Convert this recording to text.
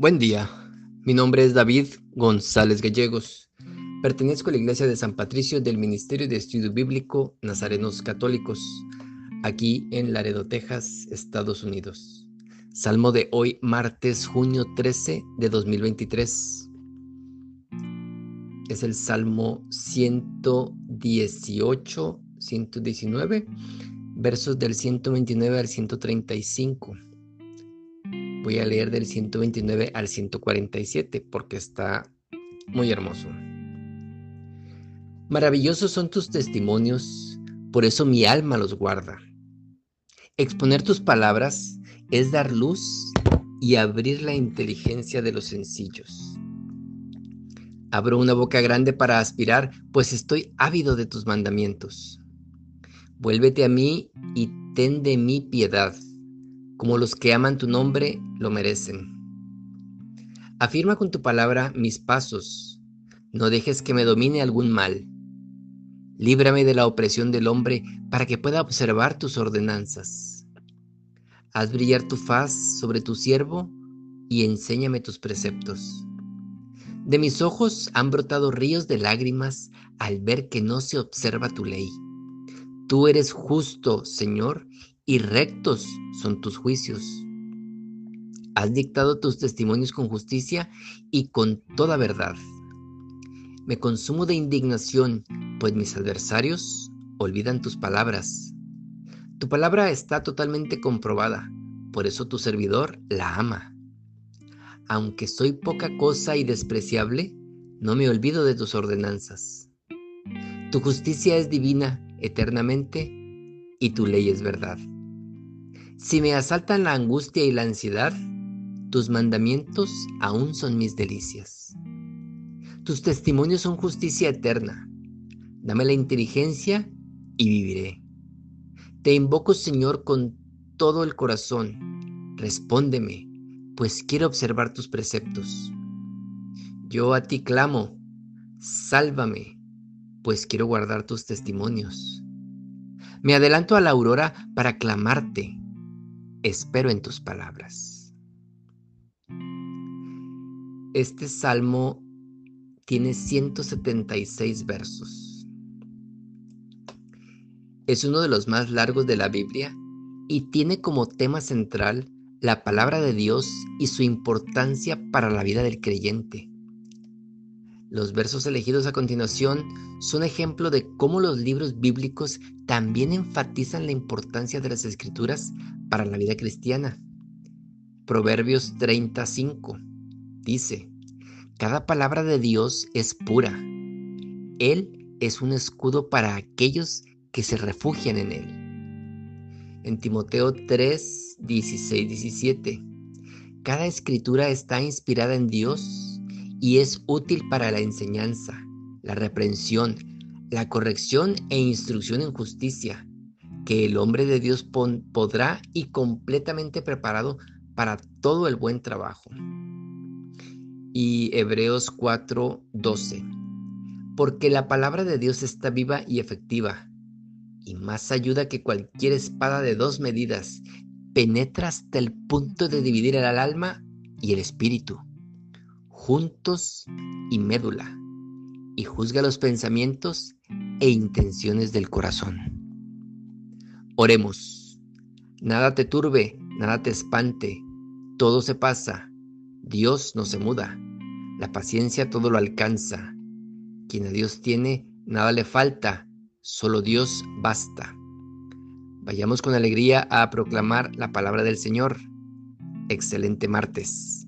Buen día, mi nombre es David González Gallegos. Pertenezco a la Iglesia de San Patricio del Ministerio de Estudio Bíblico Nazarenos Católicos, aquí en Laredo, Texas, Estados Unidos. Salmo de hoy, martes, junio 13 de 2023. Es el Salmo 118, 119, versos del 129 al 135 Voy a leer del 129 al 147 porque está muy hermoso. Maravillosos son tus testimonios, por eso mi alma los guarda. Exponer tus palabras es dar luz y abrir la inteligencia de los sencillos. Abro una boca grande para aspirar, pues estoy ávido de tus mandamientos. Vuélvete a mí y ten de mí piedad como los que aman tu nombre lo merecen. Afirma con tu palabra mis pasos, no dejes que me domine algún mal. Líbrame de la opresión del hombre para que pueda observar tus ordenanzas. Haz brillar tu faz sobre tu siervo y enséñame tus preceptos. De mis ojos han brotado ríos de lágrimas al ver que no se observa tu ley. Tú eres justo, Señor, y rectos son tus juicios. Has dictado tus testimonios con justicia y con toda verdad. Me consumo de indignación, pues mis adversarios olvidan tus palabras. Tu palabra está totalmente comprobada, por eso tu servidor la ama. Aunque soy poca cosa y despreciable, no me olvido de tus ordenanzas. Tu justicia es divina eternamente y tu ley es verdad. Si me asaltan la angustia y la ansiedad, tus mandamientos aún son mis delicias. Tus testimonios son justicia eterna. Dame la inteligencia y viviré. Te invoco, Señor, con todo el corazón. Respóndeme, pues quiero observar tus preceptos. Yo a ti clamo, sálvame, pues quiero guardar tus testimonios. Me adelanto a la aurora para clamarte espero en tus palabras. Este salmo tiene 176 versos. Es uno de los más largos de la Biblia y tiene como tema central la palabra de Dios y su importancia para la vida del creyente. Los versos elegidos a continuación son ejemplo de cómo los libros bíblicos también enfatizan la importancia de las escrituras para la vida cristiana. Proverbios 35 dice, Cada palabra de Dios es pura. Él es un escudo para aquellos que se refugian en Él. En Timoteo 3, 16, 17, Cada escritura está inspirada en Dios y es útil para la enseñanza, la reprensión, la corrección e instrucción en justicia que el hombre de Dios podrá y completamente preparado para todo el buen trabajo. Y Hebreos 4:12. Porque la palabra de Dios está viva y efectiva, y más ayuda que cualquier espada de dos medidas, penetra hasta el punto de dividir el alma y el espíritu, juntos y médula, y juzga los pensamientos e intenciones del corazón. Oremos. Nada te turbe, nada te espante, todo se pasa, Dios no se muda, la paciencia todo lo alcanza. Quien a Dios tiene, nada le falta, solo Dios basta. Vayamos con alegría a proclamar la palabra del Señor. Excelente martes.